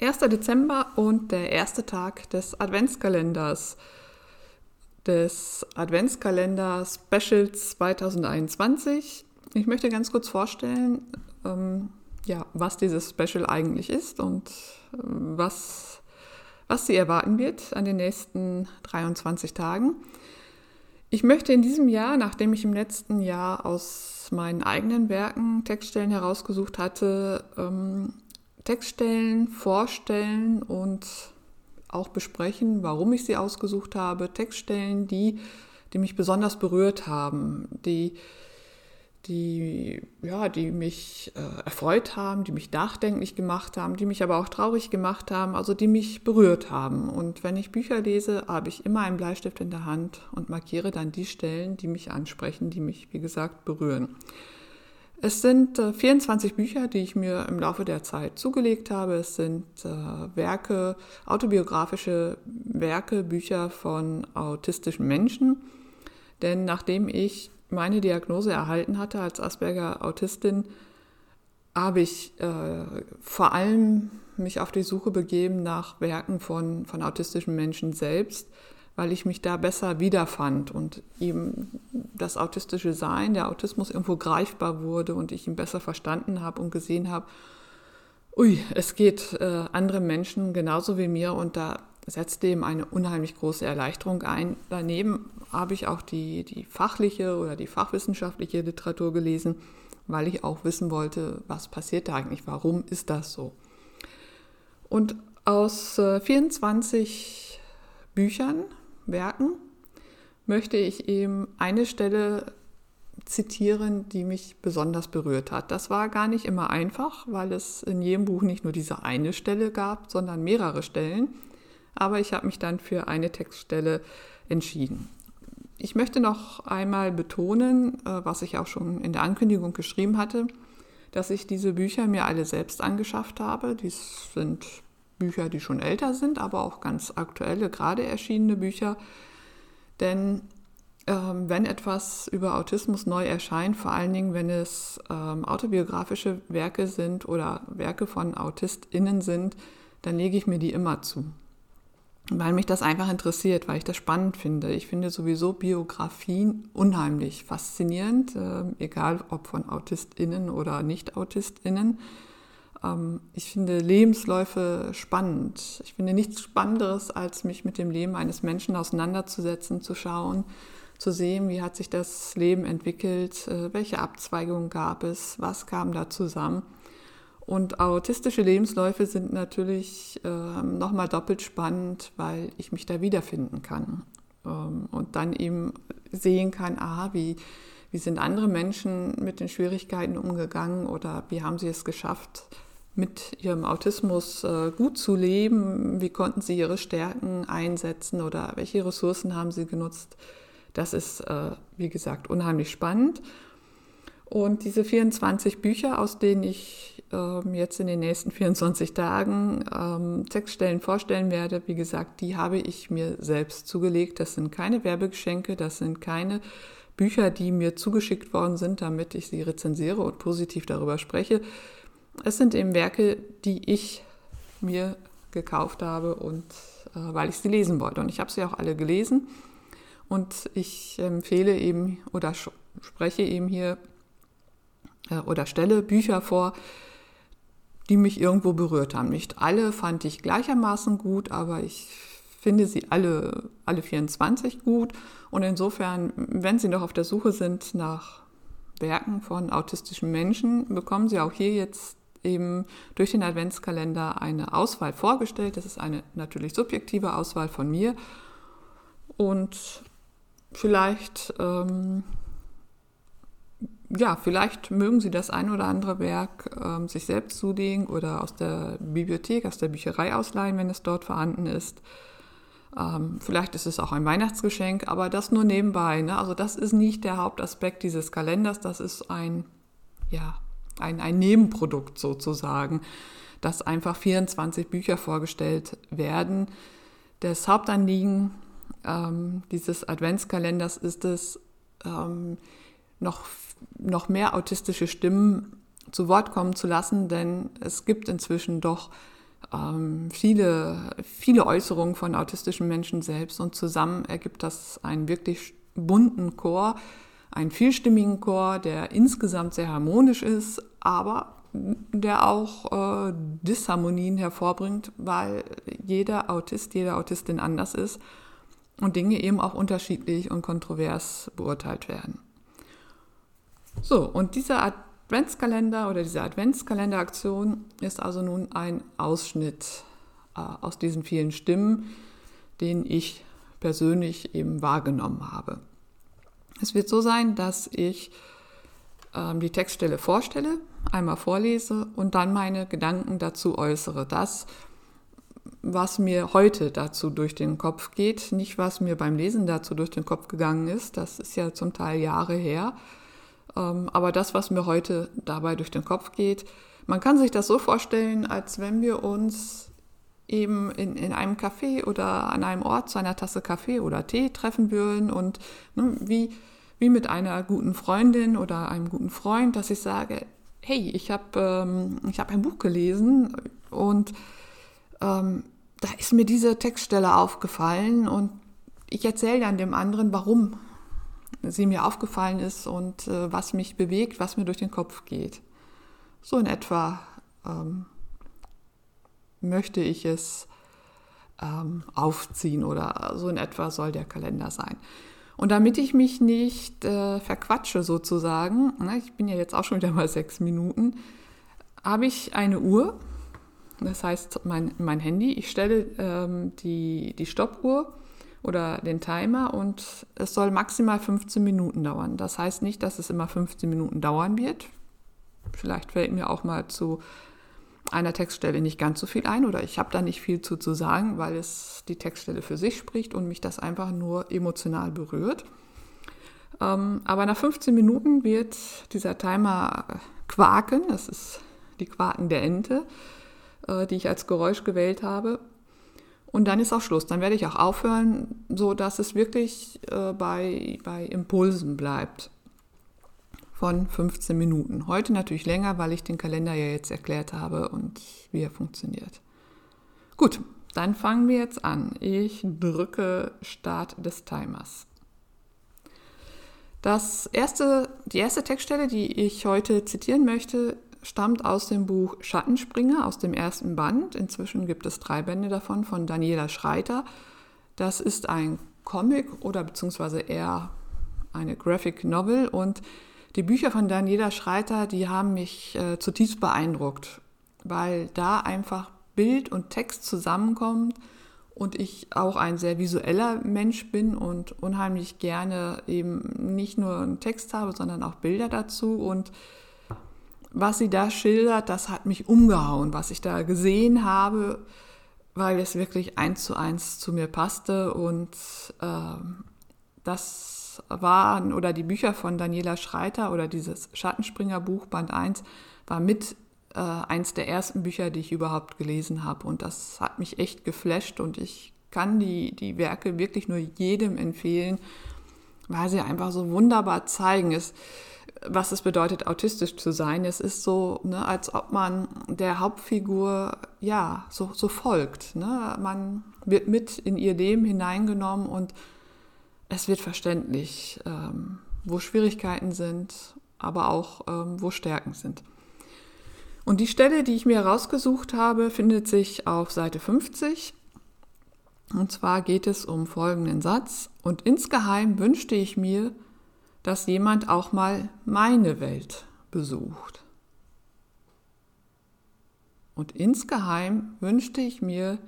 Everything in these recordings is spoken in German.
1. Dezember und der erste Tag des Adventskalenders, des Adventskalender Specials 2021. Ich möchte ganz kurz vorstellen, ähm, ja, was dieses Special eigentlich ist und äh, was, was Sie erwarten wird an den nächsten 23 Tagen. Ich möchte in diesem Jahr, nachdem ich im letzten Jahr aus meinen eigenen Werken Textstellen herausgesucht hatte, ähm, Textstellen vorstellen und auch besprechen, warum ich sie ausgesucht habe. Textstellen, die, die mich besonders berührt haben, die, die, ja, die mich äh, erfreut haben, die mich nachdenklich gemacht haben, die mich aber auch traurig gemacht haben, also die mich berührt haben. Und wenn ich Bücher lese, habe ich immer einen Bleistift in der Hand und markiere dann die Stellen, die mich ansprechen, die mich, wie gesagt, berühren. Es sind äh, 24 Bücher, die ich mir im Laufe der Zeit zugelegt habe. Es sind äh, Werke, autobiografische Werke, Bücher von autistischen Menschen. Denn nachdem ich meine Diagnose erhalten hatte als Asperger-Autistin, habe ich äh, vor allem mich auf die Suche begeben nach Werken von, von autistischen Menschen selbst weil ich mich da besser wiederfand und ihm das autistische Sein, der Autismus irgendwo greifbar wurde und ich ihn besser verstanden habe und gesehen habe, ui, es geht äh, anderen Menschen genauso wie mir und da setzte ihm eine unheimlich große Erleichterung ein. Daneben habe ich auch die, die fachliche oder die fachwissenschaftliche Literatur gelesen, weil ich auch wissen wollte, was passiert da eigentlich, warum ist das so. Und aus äh, 24 Büchern Werken möchte ich eben eine Stelle zitieren, die mich besonders berührt hat. Das war gar nicht immer einfach, weil es in jedem Buch nicht nur diese eine Stelle gab, sondern mehrere Stellen. Aber ich habe mich dann für eine Textstelle entschieden. Ich möchte noch einmal betonen, äh, was ich auch schon in der Ankündigung geschrieben hatte, dass ich diese Bücher mir alle selbst angeschafft habe. Dies sind Bücher, die schon älter sind, aber auch ganz aktuelle, gerade erschienene Bücher. Denn ähm, wenn etwas über Autismus neu erscheint, vor allen Dingen, wenn es ähm, autobiografische Werke sind oder Werke von AutistInnen sind, dann lege ich mir die immer zu. Weil mich das einfach interessiert, weil ich das spannend finde. Ich finde sowieso Biografien unheimlich faszinierend, äh, egal ob von AutistInnen oder Nicht-AutistInnen. Ähm, ich finde Lebensläufe spannend. Ich finde nichts Spannenderes, als mich mit dem Leben eines Menschen auseinanderzusetzen, zu schauen, zu sehen, wie hat sich das Leben entwickelt, äh, welche Abzweigungen gab es, was kam da zusammen. Und autistische Lebensläufe sind natürlich äh, nochmal doppelt spannend, weil ich mich da wiederfinden kann. Ähm, und dann eben sehen kann, aha, wie, wie sind andere Menschen mit den Schwierigkeiten umgegangen oder wie haben sie es geschafft, mit ihrem Autismus äh, gut zu leben? Wie konnten sie ihre Stärken einsetzen oder welche Ressourcen haben sie genutzt? Das ist, äh, wie gesagt, unheimlich spannend. Und diese 24 Bücher, aus denen ich ähm, jetzt in den nächsten 24 Tagen ähm, Textstellen vorstellen werde, wie gesagt, die habe ich mir selbst zugelegt. Das sind keine Werbegeschenke, das sind keine Bücher, die mir zugeschickt worden sind, damit ich sie rezensiere und positiv darüber spreche, es sind eben Werke, die ich mir gekauft habe und äh, weil ich sie lesen wollte. Und ich habe sie auch alle gelesen. Und ich empfehle eben oder spreche eben hier äh, oder stelle Bücher vor, die mich irgendwo berührt haben. Nicht alle fand ich gleichermaßen gut, aber ich finde sie alle, alle 24 gut. Und insofern, wenn Sie noch auf der Suche sind nach Werken von autistischen Menschen, bekommen Sie auch hier jetzt eben durch den Adventskalender eine Auswahl vorgestellt. Das ist eine natürlich subjektive Auswahl von mir. Und vielleicht, ähm, ja, vielleicht mögen Sie das ein oder andere Werk ähm, sich selbst zulegen oder aus der Bibliothek, aus der Bücherei ausleihen, wenn es dort vorhanden ist. Ähm, vielleicht ist es auch ein Weihnachtsgeschenk, aber das nur nebenbei. Ne? Also das ist nicht der Hauptaspekt dieses Kalenders, das ist ein, ja, ein, ein Nebenprodukt sozusagen, dass einfach 24 Bücher vorgestellt werden. Das Hauptanliegen ähm, dieses Adventskalenders ist es, ähm, noch, noch mehr autistische Stimmen zu Wort kommen zu lassen, denn es gibt inzwischen doch ähm, viele, viele Äußerungen von autistischen Menschen selbst und zusammen ergibt das einen wirklich bunten Chor, einen vielstimmigen Chor, der insgesamt sehr harmonisch ist, aber der auch äh, Disharmonien hervorbringt, weil jeder Autist, jede Autistin anders ist und Dinge eben auch unterschiedlich und kontrovers beurteilt werden. So, und dieser Adventskalender oder diese Adventskalenderaktion ist also nun ein Ausschnitt äh, aus diesen vielen Stimmen, den ich persönlich eben wahrgenommen habe. Es wird so sein, dass ich ähm, die Textstelle vorstelle, einmal vorlese und dann meine Gedanken dazu äußere. Das, was mir heute dazu durch den Kopf geht, nicht was mir beim Lesen dazu durch den Kopf gegangen ist, das ist ja zum Teil Jahre her, ähm, aber das, was mir heute dabei durch den Kopf geht, man kann sich das so vorstellen, als wenn wir uns eben in, in einem Café oder an einem Ort zu einer Tasse Kaffee oder Tee treffen würden und ne, wie, wie mit einer guten Freundin oder einem guten Freund, dass ich sage, hey, ich habe ähm, hab ein Buch gelesen und ähm, da ist mir diese Textstelle aufgefallen und ich erzähle dann dem anderen, warum sie mir aufgefallen ist und äh, was mich bewegt, was mir durch den Kopf geht. So in etwa ähm, möchte ich es ähm, aufziehen oder so in etwa soll der Kalender sein. Und damit ich mich nicht äh, verquatsche sozusagen, ne, ich bin ja jetzt auch schon wieder mal sechs Minuten, habe ich eine Uhr, das heißt mein, mein Handy, ich stelle ähm, die, die Stoppuhr oder den Timer und es soll maximal 15 Minuten dauern. Das heißt nicht, dass es immer 15 Minuten dauern wird. Vielleicht fällt mir auch mal zu einer Textstelle nicht ganz so viel ein oder ich habe da nicht viel zu, zu sagen, weil es die Textstelle für sich spricht und mich das einfach nur emotional berührt. Ähm, aber nach 15 Minuten wird dieser Timer quaken. Das ist die Quaken der Ente, äh, die ich als Geräusch gewählt habe. Und dann ist auch Schluss. Dann werde ich auch aufhören, so dass es wirklich äh, bei, bei Impulsen bleibt von 15 Minuten. Heute natürlich länger, weil ich den Kalender ja jetzt erklärt habe und wie er funktioniert. Gut, dann fangen wir jetzt an. Ich drücke Start des Timers. Das erste, die erste Textstelle, die ich heute zitieren möchte, stammt aus dem Buch Schattenspringer aus dem ersten Band. Inzwischen gibt es drei Bände davon von Daniela Schreiter. Das ist ein Comic oder beziehungsweise eher eine Graphic Novel und die Bücher von Daniela Schreiter, die haben mich äh, zutiefst beeindruckt, weil da einfach Bild und Text zusammenkommt und ich auch ein sehr visueller Mensch bin und unheimlich gerne eben nicht nur einen Text habe, sondern auch Bilder dazu und was sie da schildert, das hat mich umgehauen, was ich da gesehen habe, weil es wirklich eins zu eins zu mir passte. Und äh, das waren, oder die Bücher von Daniela Schreiter oder dieses Schattenspringer-Buch, Band 1, war mit äh, eins der ersten Bücher, die ich überhaupt gelesen habe. Und das hat mich echt geflasht und ich kann die, die Werke wirklich nur jedem empfehlen, weil sie einfach so wunderbar zeigen. Es, was es bedeutet, autistisch zu sein. Es ist so, ne, als ob man der Hauptfigur ja so, so folgt. Ne? Man wird mit in ihr Leben hineingenommen und es wird verständlich, ähm, wo Schwierigkeiten sind, aber auch ähm, wo Stärken sind. Und die Stelle, die ich mir rausgesucht habe, findet sich auf Seite 50. Und zwar geht es um folgenden Satz. Und insgeheim wünschte ich mir, dass jemand auch mal meine Welt besucht. Und insgeheim wünschte ich mir,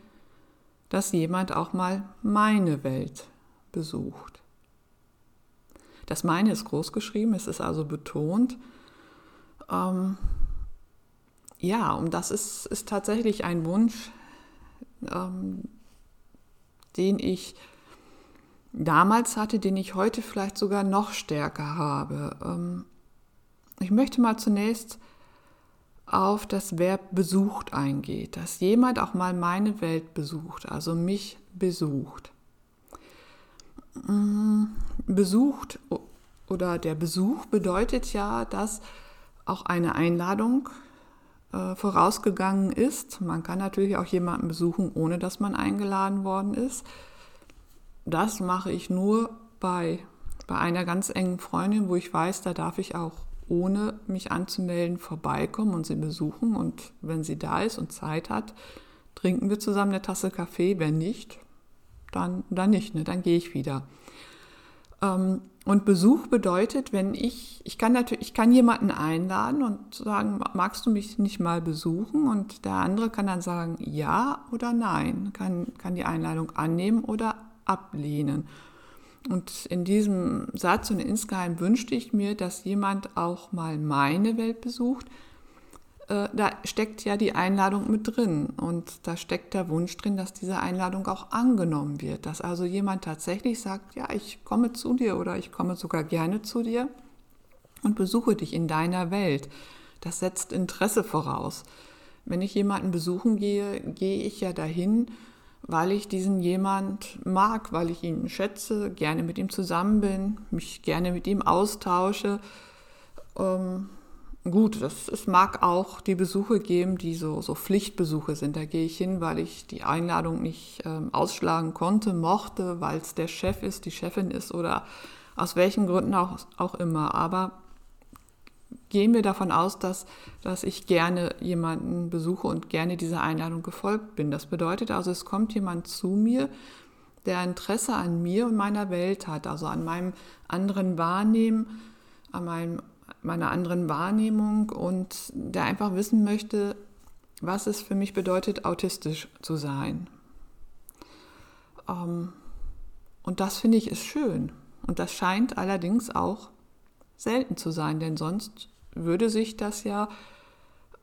dass jemand auch mal meine Welt besucht. Das meine ist groß geschrieben, es ist also betont. Ähm, ja, und das ist, ist tatsächlich ein Wunsch, ähm, den ich damals hatte, den ich heute vielleicht sogar noch stärker habe. Ähm, ich möchte mal zunächst auf das Verb besucht eingeht, dass jemand auch mal meine Welt besucht, also mich besucht. Mm, besucht oder der Besuch bedeutet ja, dass auch eine Einladung äh, vorausgegangen ist. Man kann natürlich auch jemanden besuchen, ohne dass man eingeladen worden ist. Das mache ich nur bei, bei einer ganz engen Freundin, wo ich weiß, da darf ich auch ohne mich anzumelden vorbeikommen und sie besuchen. Und wenn sie da ist und Zeit hat, trinken wir zusammen eine Tasse Kaffee. Wenn nicht, dann, dann nicht, ne? dann gehe ich wieder. Ähm, und Besuch bedeutet, wenn ich, ich kann natürlich, ich kann jemanden einladen und sagen, magst du mich nicht mal besuchen? Und der andere kann dann sagen, ja oder nein, kann, kann die Einladung annehmen oder ablehnen. Und in diesem Satz und insgeheim wünschte ich mir, dass jemand auch mal meine Welt besucht, äh, da steckt ja die Einladung mit drin und da steckt der Wunsch drin, dass diese Einladung auch angenommen wird, dass also jemand tatsächlich sagt, ja, ich komme zu dir oder ich komme sogar gerne zu dir und besuche dich in deiner Welt. Das setzt Interesse voraus. Wenn ich jemanden besuchen gehe, gehe ich ja dahin, weil ich diesen jemand mag, weil ich ihn schätze, gerne mit ihm zusammen bin, mich gerne mit ihm austausche. Ähm, Gut, das, es mag auch die Besuche geben, die so, so Pflichtbesuche sind. Da gehe ich hin, weil ich die Einladung nicht ähm, ausschlagen konnte, mochte, weil es der Chef ist, die Chefin ist oder aus welchen Gründen auch, auch immer. Aber gehen wir davon aus, dass, dass ich gerne jemanden besuche und gerne dieser Einladung gefolgt bin. Das bedeutet also, es kommt jemand zu mir, der Interesse an mir und meiner Welt hat, also an meinem anderen Wahrnehmen, an meinem meiner anderen Wahrnehmung und der einfach wissen möchte, was es für mich bedeutet, autistisch zu sein. Ähm, und das finde ich ist schön. Und das scheint allerdings auch selten zu sein, denn sonst würde sich das ja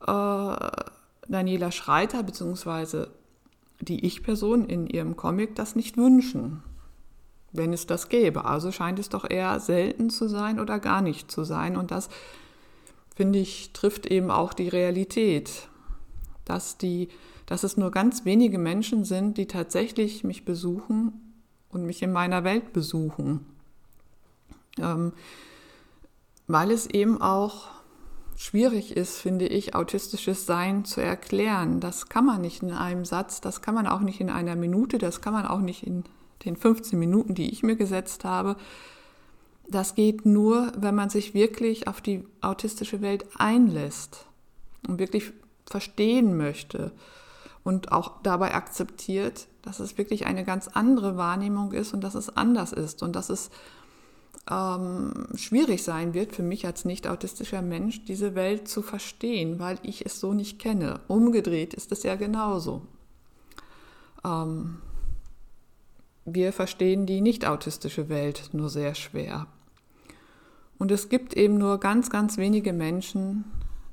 äh, Daniela Schreiter bzw. die Ich-Person in ihrem Comic das nicht wünschen wenn es das gäbe. Also scheint es doch eher selten zu sein oder gar nicht zu sein. Und das, finde ich, trifft eben auch die Realität, dass, die, dass es nur ganz wenige Menschen sind, die tatsächlich mich besuchen und mich in meiner Welt besuchen. Ähm, weil es eben auch schwierig ist, finde ich, autistisches Sein zu erklären. Das kann man nicht in einem Satz, das kann man auch nicht in einer Minute, das kann man auch nicht in den 15 Minuten, die ich mir gesetzt habe, das geht nur, wenn man sich wirklich auf die autistische Welt einlässt und wirklich verstehen möchte und auch dabei akzeptiert, dass es wirklich eine ganz andere Wahrnehmung ist und dass es anders ist und dass es ähm, schwierig sein wird für mich als nicht autistischer Mensch, diese Welt zu verstehen, weil ich es so nicht kenne. Umgedreht ist es ja genauso. Ähm, wir verstehen die nicht autistische Welt nur sehr schwer. Und es gibt eben nur ganz, ganz wenige Menschen,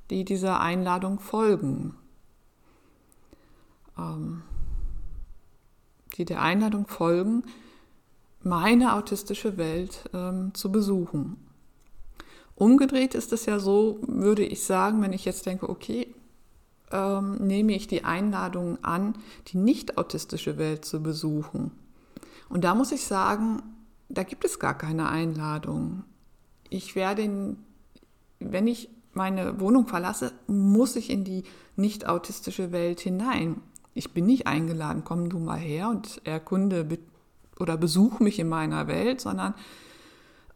die dieser Einladung folgen, ähm, die der Einladung folgen, meine autistische Welt ähm, zu besuchen. Umgedreht ist es ja so, würde ich sagen, wenn ich jetzt denke, okay, ähm, nehme ich die Einladung an, die nicht autistische Welt zu besuchen und da muss ich sagen, da gibt es gar keine Einladung. Ich werde, wenn ich meine Wohnung verlasse, muss ich in die nicht autistische Welt hinein. Ich bin nicht eingeladen, komm du mal her und erkunde oder besuch mich in meiner Welt, sondern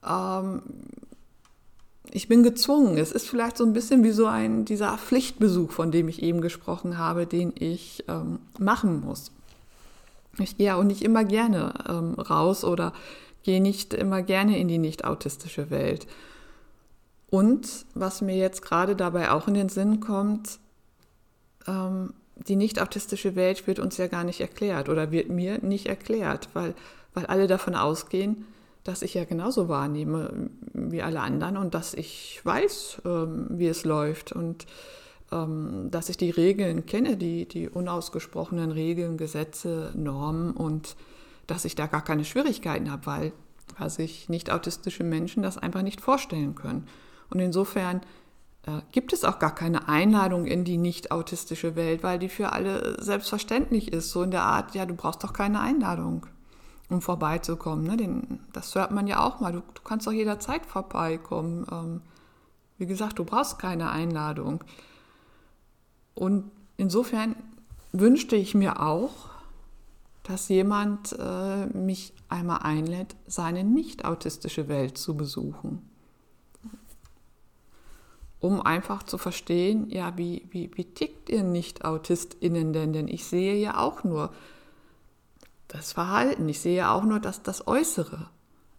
ähm, ich bin gezwungen. Es ist vielleicht so ein bisschen wie so ein dieser Pflichtbesuch, von dem ich eben gesprochen habe, den ich ähm, machen muss. Ich gehe auch nicht immer gerne ähm, raus oder gehe nicht immer gerne in die nicht autistische Welt. Und was mir jetzt gerade dabei auch in den Sinn kommt, ähm, die nicht autistische Welt wird uns ja gar nicht erklärt oder wird mir nicht erklärt, weil, weil alle davon ausgehen, dass ich ja genauso wahrnehme wie alle anderen und dass ich weiß, ähm, wie es läuft. Und dass ich die Regeln kenne, die, die unausgesprochenen Regeln, Gesetze, Normen und dass ich da gar keine Schwierigkeiten habe, weil, weil sich nicht autistische Menschen das einfach nicht vorstellen können. Und insofern äh, gibt es auch gar keine Einladung in die nicht autistische Welt, weil die für alle selbstverständlich ist. So in der Art, ja, du brauchst doch keine Einladung, um vorbeizukommen. Ne? Den, das hört man ja auch mal. Du, du kannst doch jederzeit vorbeikommen. Ähm, wie gesagt, du brauchst keine Einladung. Und insofern wünschte ich mir auch, dass jemand äh, mich einmal einlädt, seine nicht autistische Welt zu besuchen. Um einfach zu verstehen, ja, wie, wie, wie tickt ihr Nicht-AutistInnen denn? Denn ich sehe ja auch nur das Verhalten, ich sehe ja auch nur das, das Äußere.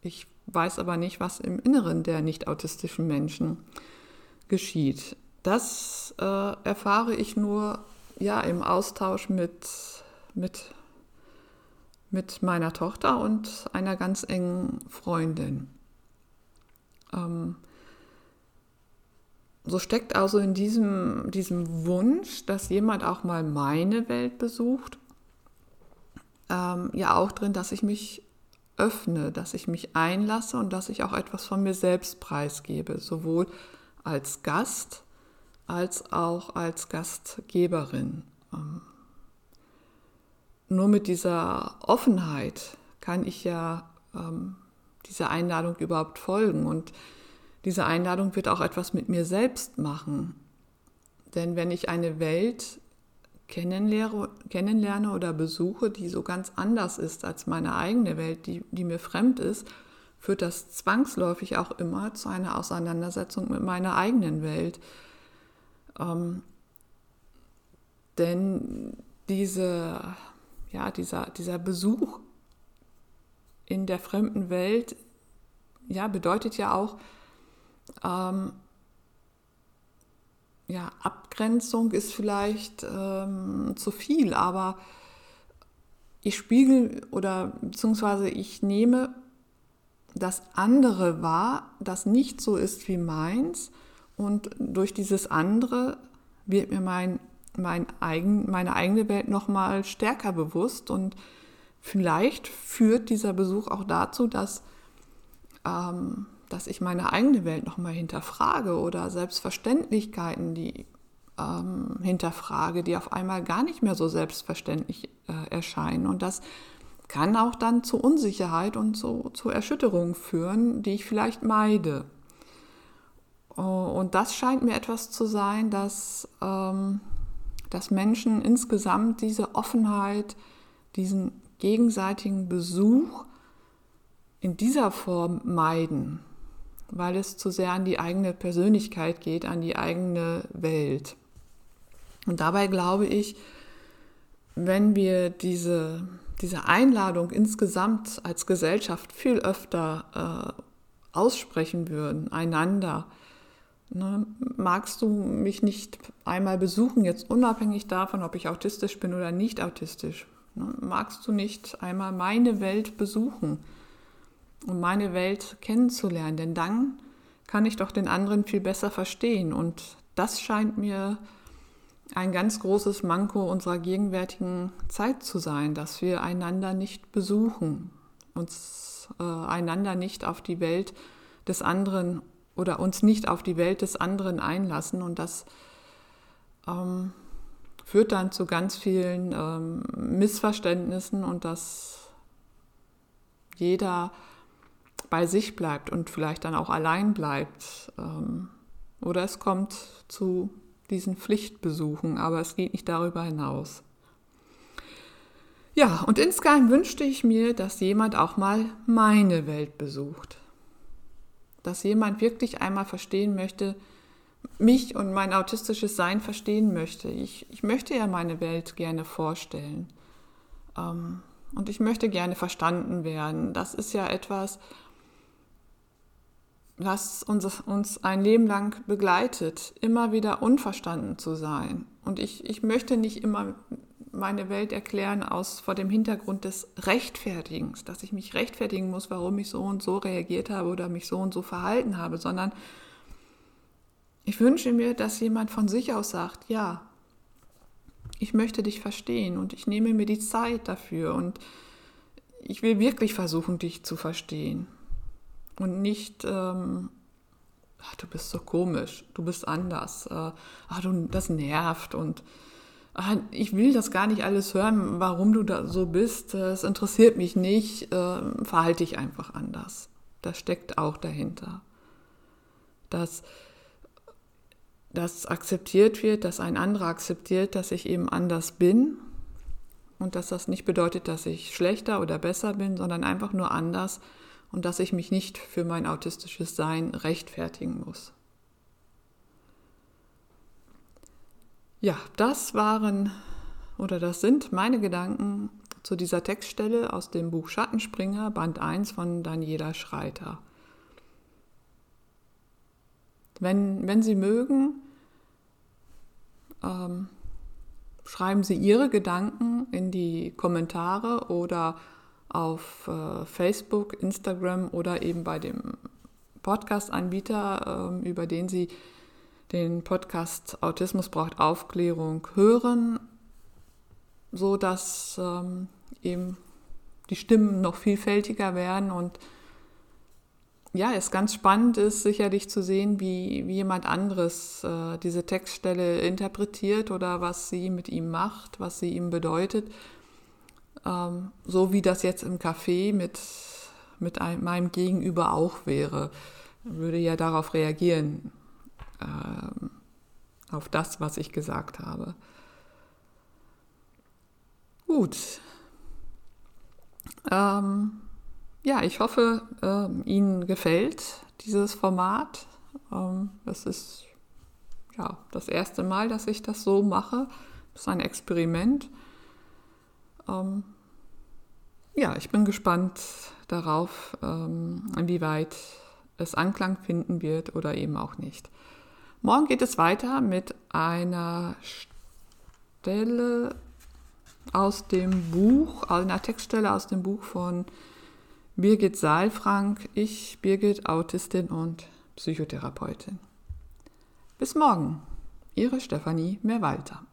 Ich weiß aber nicht, was im Inneren der nicht-autistischen Menschen geschieht. Das äh, erfahre ich nur ja, im Austausch mit, mit mit meiner Tochter und einer ganz engen Freundin. Ähm, so steckt also in diesem, diesem Wunsch, dass jemand auch mal meine Welt besucht, ähm, ja auch drin, dass ich mich öffne, dass ich mich einlasse und dass ich auch etwas von mir selbst preisgebe, sowohl als Gast als auch als Gastgeberin. Ähm, nur mit dieser Offenheit kann ich ja ähm, dieser Einladung überhaupt folgen. Und diese Einladung wird auch etwas mit mir selbst machen. Denn wenn ich eine Welt kennenlerne, oder besuche, die so ganz anders ist als meine eigene Welt, die, die mir fremd ist, führt das zwangsläufig auch immer zu einer Auseinandersetzung mit meiner eigenen Welt. Ähm, denn diese ja, dieser, dieser Besuch in der fremden Welt, ja, bedeutet ja auch, ähm, ja, Abgrenzung ist vielleicht ähm, zu viel, aber ich spiegel oder beziehungsweise ich nehme das andere wahr, das nicht so ist wie meins und durch dieses andere wird mir mein mein eigen, meine eigene Welt noch mal stärker bewusst und vielleicht führt dieser Besuch auch dazu, dass, ähm, dass ich meine eigene Welt noch mal hinterfrage oder Selbstverständlichkeiten, die ähm, hinterfrage, die auf einmal gar nicht mehr so selbstverständlich äh, erscheinen und das kann auch dann zu Unsicherheit und zu, zu Erschütterungen führen, die ich vielleicht meide. Und das scheint mir etwas zu sein, das ähm, dass Menschen insgesamt diese Offenheit, diesen gegenseitigen Besuch in dieser Form meiden, weil es zu sehr an die eigene Persönlichkeit geht, an die eigene Welt. Und dabei glaube ich, wenn wir diese, diese Einladung insgesamt als Gesellschaft viel öfter äh, aussprechen würden, einander, Ne, magst du mich nicht einmal besuchen, jetzt unabhängig davon, ob ich autistisch bin oder nicht autistisch? Ne, magst du nicht einmal meine Welt besuchen, um meine Welt kennenzulernen? Denn dann kann ich doch den anderen viel besser verstehen. Und das scheint mir ein ganz großes Manko unserer gegenwärtigen Zeit zu sein, dass wir einander nicht besuchen, uns äh, einander nicht auf die Welt des anderen oder uns nicht auf die Welt des anderen einlassen. Und das ähm, führt dann zu ganz vielen ähm, Missverständnissen und dass jeder bei sich bleibt und vielleicht dann auch allein bleibt. Ähm, oder es kommt zu diesen Pflichtbesuchen, aber es geht nicht darüber hinaus. Ja, und insgeheim wünschte ich mir, dass jemand auch mal meine Welt besucht dass jemand wirklich einmal verstehen möchte, mich und mein autistisches Sein verstehen möchte. Ich, ich möchte ja meine Welt gerne vorstellen. Ähm, und ich möchte gerne verstanden werden. Das ist ja etwas, was uns, uns ein Leben lang begleitet, immer wieder unverstanden zu sein. Und ich, ich möchte nicht immer meine Welt erklären aus vor dem Hintergrund des Rechtfertigens, dass ich mich rechtfertigen muss, warum ich so und so reagiert habe oder mich so und so verhalten habe, sondern ich wünsche mir, dass jemand von sich aus sagt, ja, ich möchte dich verstehen und ich nehme mir die Zeit dafür und ich will wirklich versuchen, dich zu verstehen. Und nicht, ähm, ach, du bist so komisch, du bist anders, äh, ach, du, das nervt und Ah, ich will das gar nicht alles hören, warum du da so bist, es interessiert mich nicht, äh, verhalte dich einfach anders. Das steckt auch dahinter. Dass dass akzeptiert wird, dass ein anderer akzeptiert, dass ich eben anders bin und dass das nicht bedeutet, dass ich schlechter oder besser bin, sondern einfach nur anders und dass ich mich nicht für mein autistisches Sein rechtfertigen muss. Ja, das waren oder das sind meine Gedanken zu dieser Textstelle aus dem Buch Schattenspringer, Band 1 von Daniela Schreiter. Wenn, wenn Sie mögen, ähm, schreiben Sie Ihre Gedanken in die Kommentare oder auf äh, Facebook, Instagram oder eben bei dem Podcast-Anbieter, äh, über den Sie den Podcast Autismus braucht Aufklärung hören, so dass ähm, eben die Stimmen noch vielfältiger werden und ja, es ganz spannend ist sicherlich zu sehen, wie, wie jemand anderes äh, diese Textstelle interpretiert oder was sie mit ihm macht, was sie ihm bedeutet. Ähm, so wie das jetzt im Café mit, mit einem, meinem Gegenüber auch wäre. Würde ja darauf reagieren, ähm, auf das, was ich gesagt habe. Gut. Ähm, ja, ich hoffe, äh, Ihnen gefällt dieses Format. Ähm, das ist ja das erste Mal, dass ich das so mache. Das ist ein Experiment. Ähm, ja, ich bin gespannt darauf, ähm, inwieweit es Anklang finden wird oder eben auch nicht. Morgen geht es weiter mit einer Stelle aus dem Buch, einer Textstelle aus dem Buch von Birgit Saalfrank, ich, Birgit, Autistin und Psychotherapeutin. Bis morgen, Ihre Stefanie Mehrwalter.